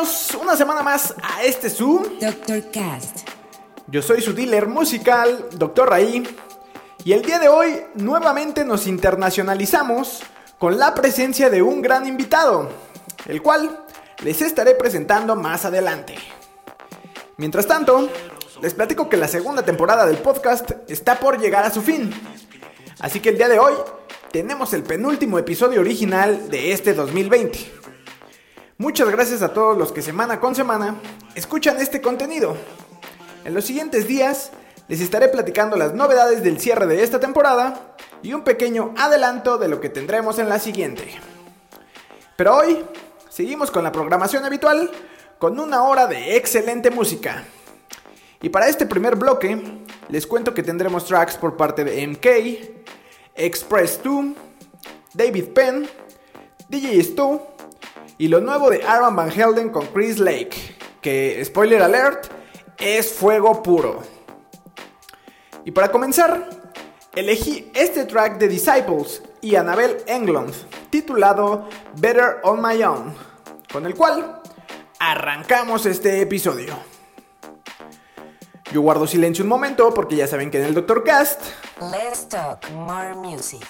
Bienvenidos una semana más a este Zoom. Dr. Cast. Yo soy su dealer musical, Dr. Raí, y el día de hoy nuevamente nos internacionalizamos con la presencia de un gran invitado, el cual les estaré presentando más adelante. Mientras tanto, les platico que la segunda temporada del podcast está por llegar a su fin. Así que el día de hoy tenemos el penúltimo episodio original de este 2020. Muchas gracias a todos los que semana con semana escuchan este contenido. En los siguientes días les estaré platicando las novedades del cierre de esta temporada y un pequeño adelanto de lo que tendremos en la siguiente. Pero hoy seguimos con la programación habitual con una hora de excelente música. Y para este primer bloque les cuento que tendremos tracks por parte de MK, Express 2, David Penn, DJ Stu y lo nuevo de Aaron Van Helden con Chris Lake, que, spoiler alert, es fuego puro. Y para comenzar, elegí este track de Disciples y Annabelle Englund, titulado Better on My Own, con el cual arrancamos este episodio. Yo guardo silencio un momento porque ya saben que en el Doctor Cast. Let's talk more music.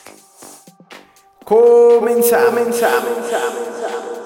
Comenzamos. comenzamos.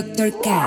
어떨까?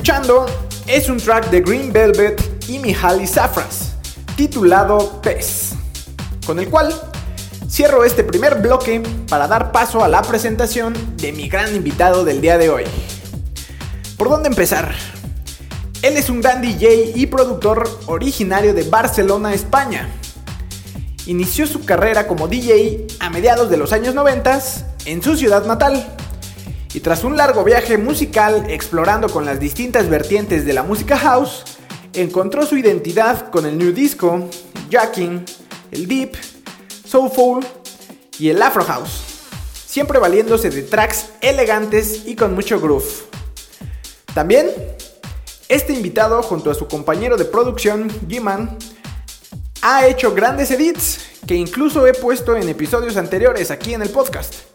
Escuchando es un track de Green Velvet y Mihaly Safras, titulado Pez, con el cual cierro este primer bloque para dar paso a la presentación de mi gran invitado del día de hoy. ¿Por dónde empezar? Él es un gran DJ y productor originario de Barcelona, España. Inició su carrera como DJ a mediados de los años 90 en su ciudad natal. Y tras un largo viaje musical explorando con las distintas vertientes de la música house, encontró su identidad con el new disco, jacking, el deep, soulful y el afro house, siempre valiéndose de tracks elegantes y con mucho groove. También, este invitado junto a su compañero de producción, G-Man, ha hecho grandes edits que incluso he puesto en episodios anteriores aquí en el podcast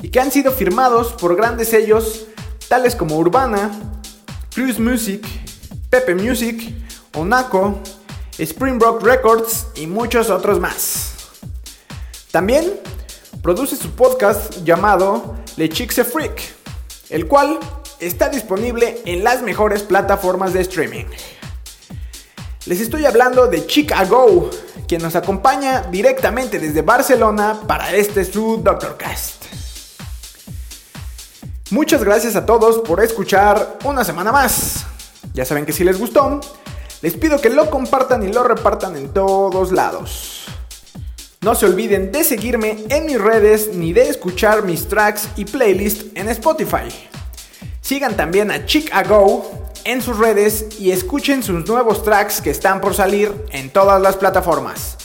y que han sido firmados por grandes sellos tales como Urbana, Cruise Music, Pepe Music, Onaco, Springbrook Records y muchos otros más. También produce su podcast llamado Le Chixe Freak, el cual está disponible en las mejores plataformas de streaming. Les estoy hablando de Chicago, quien nos acompaña directamente desde Barcelona para este su Doctor Cast. Muchas gracias a todos por escuchar una semana más. Ya saben que si les gustó, les pido que lo compartan y lo repartan en todos lados. No se olviden de seguirme en mis redes ni de escuchar mis tracks y playlist en Spotify. Sigan también a Chicago en sus redes y escuchen sus nuevos tracks que están por salir en todas las plataformas.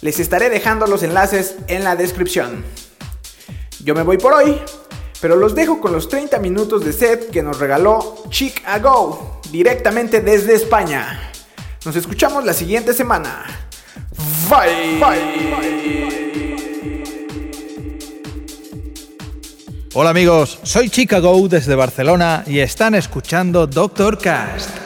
Les estaré dejando los enlaces en la descripción. Yo me voy por hoy, pero los dejo con los 30 minutos de set que nos regaló Chicago directamente desde España. Nos escuchamos la siguiente semana. Bye. Hola amigos, soy Chicago desde Barcelona y están escuchando Doctor Cast.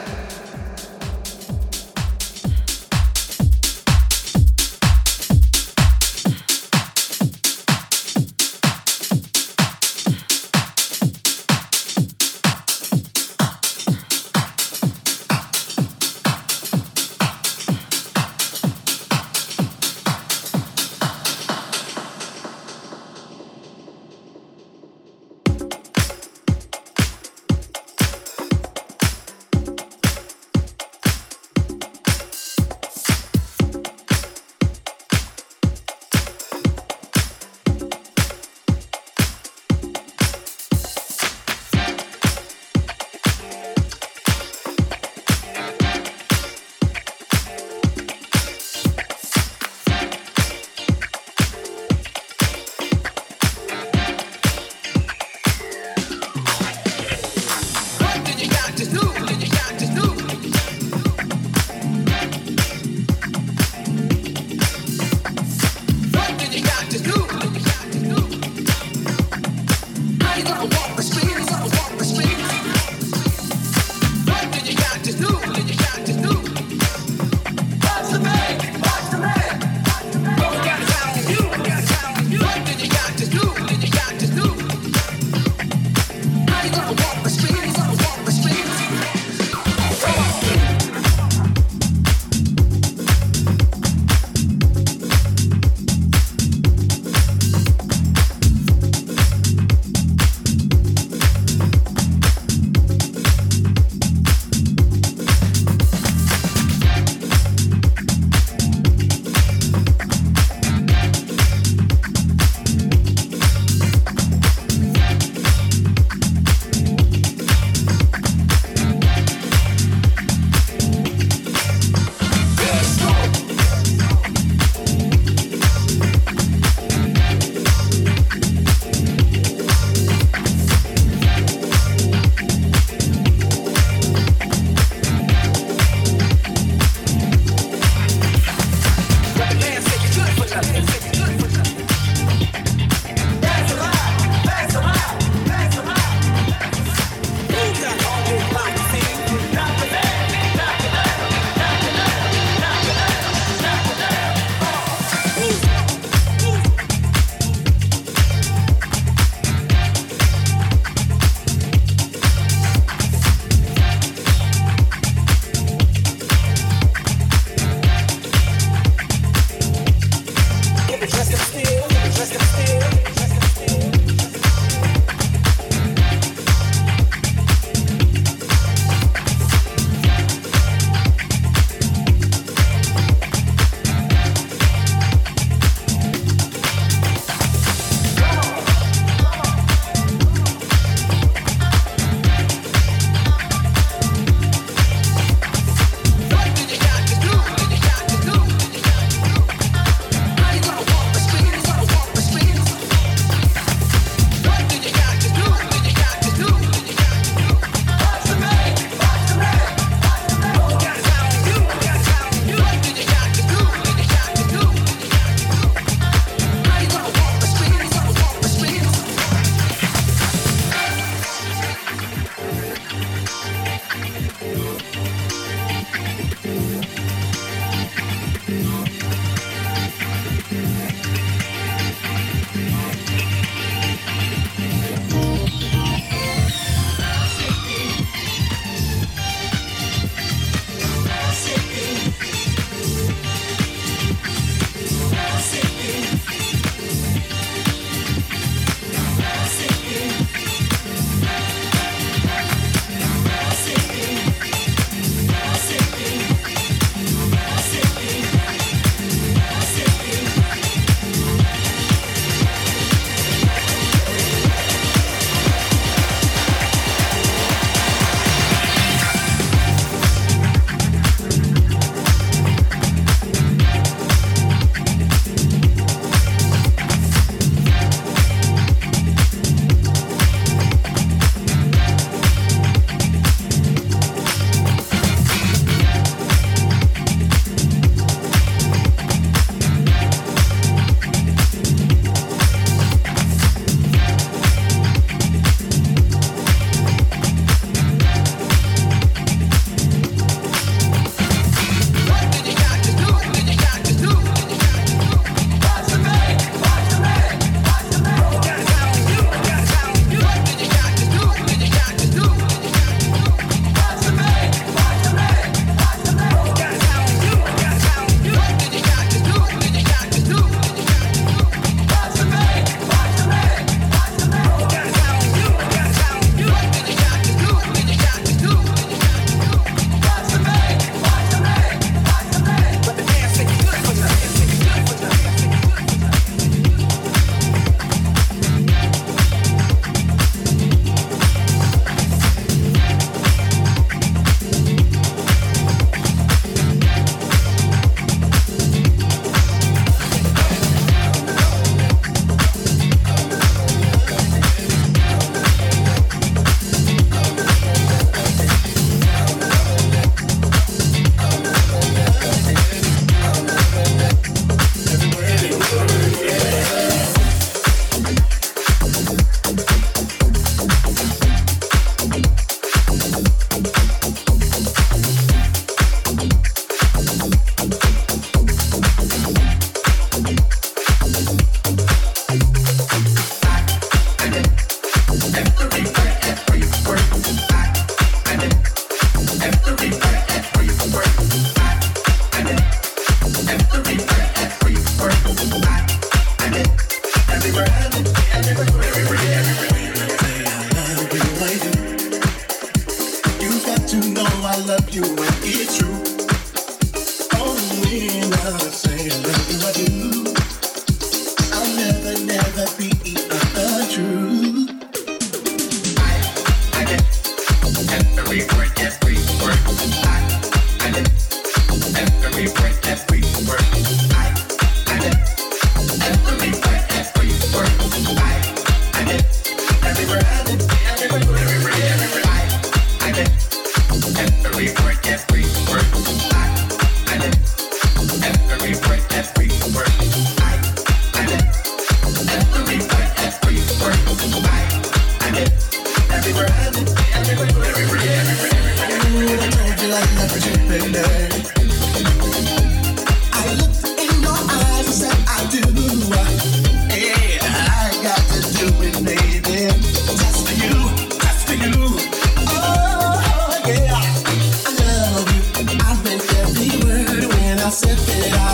that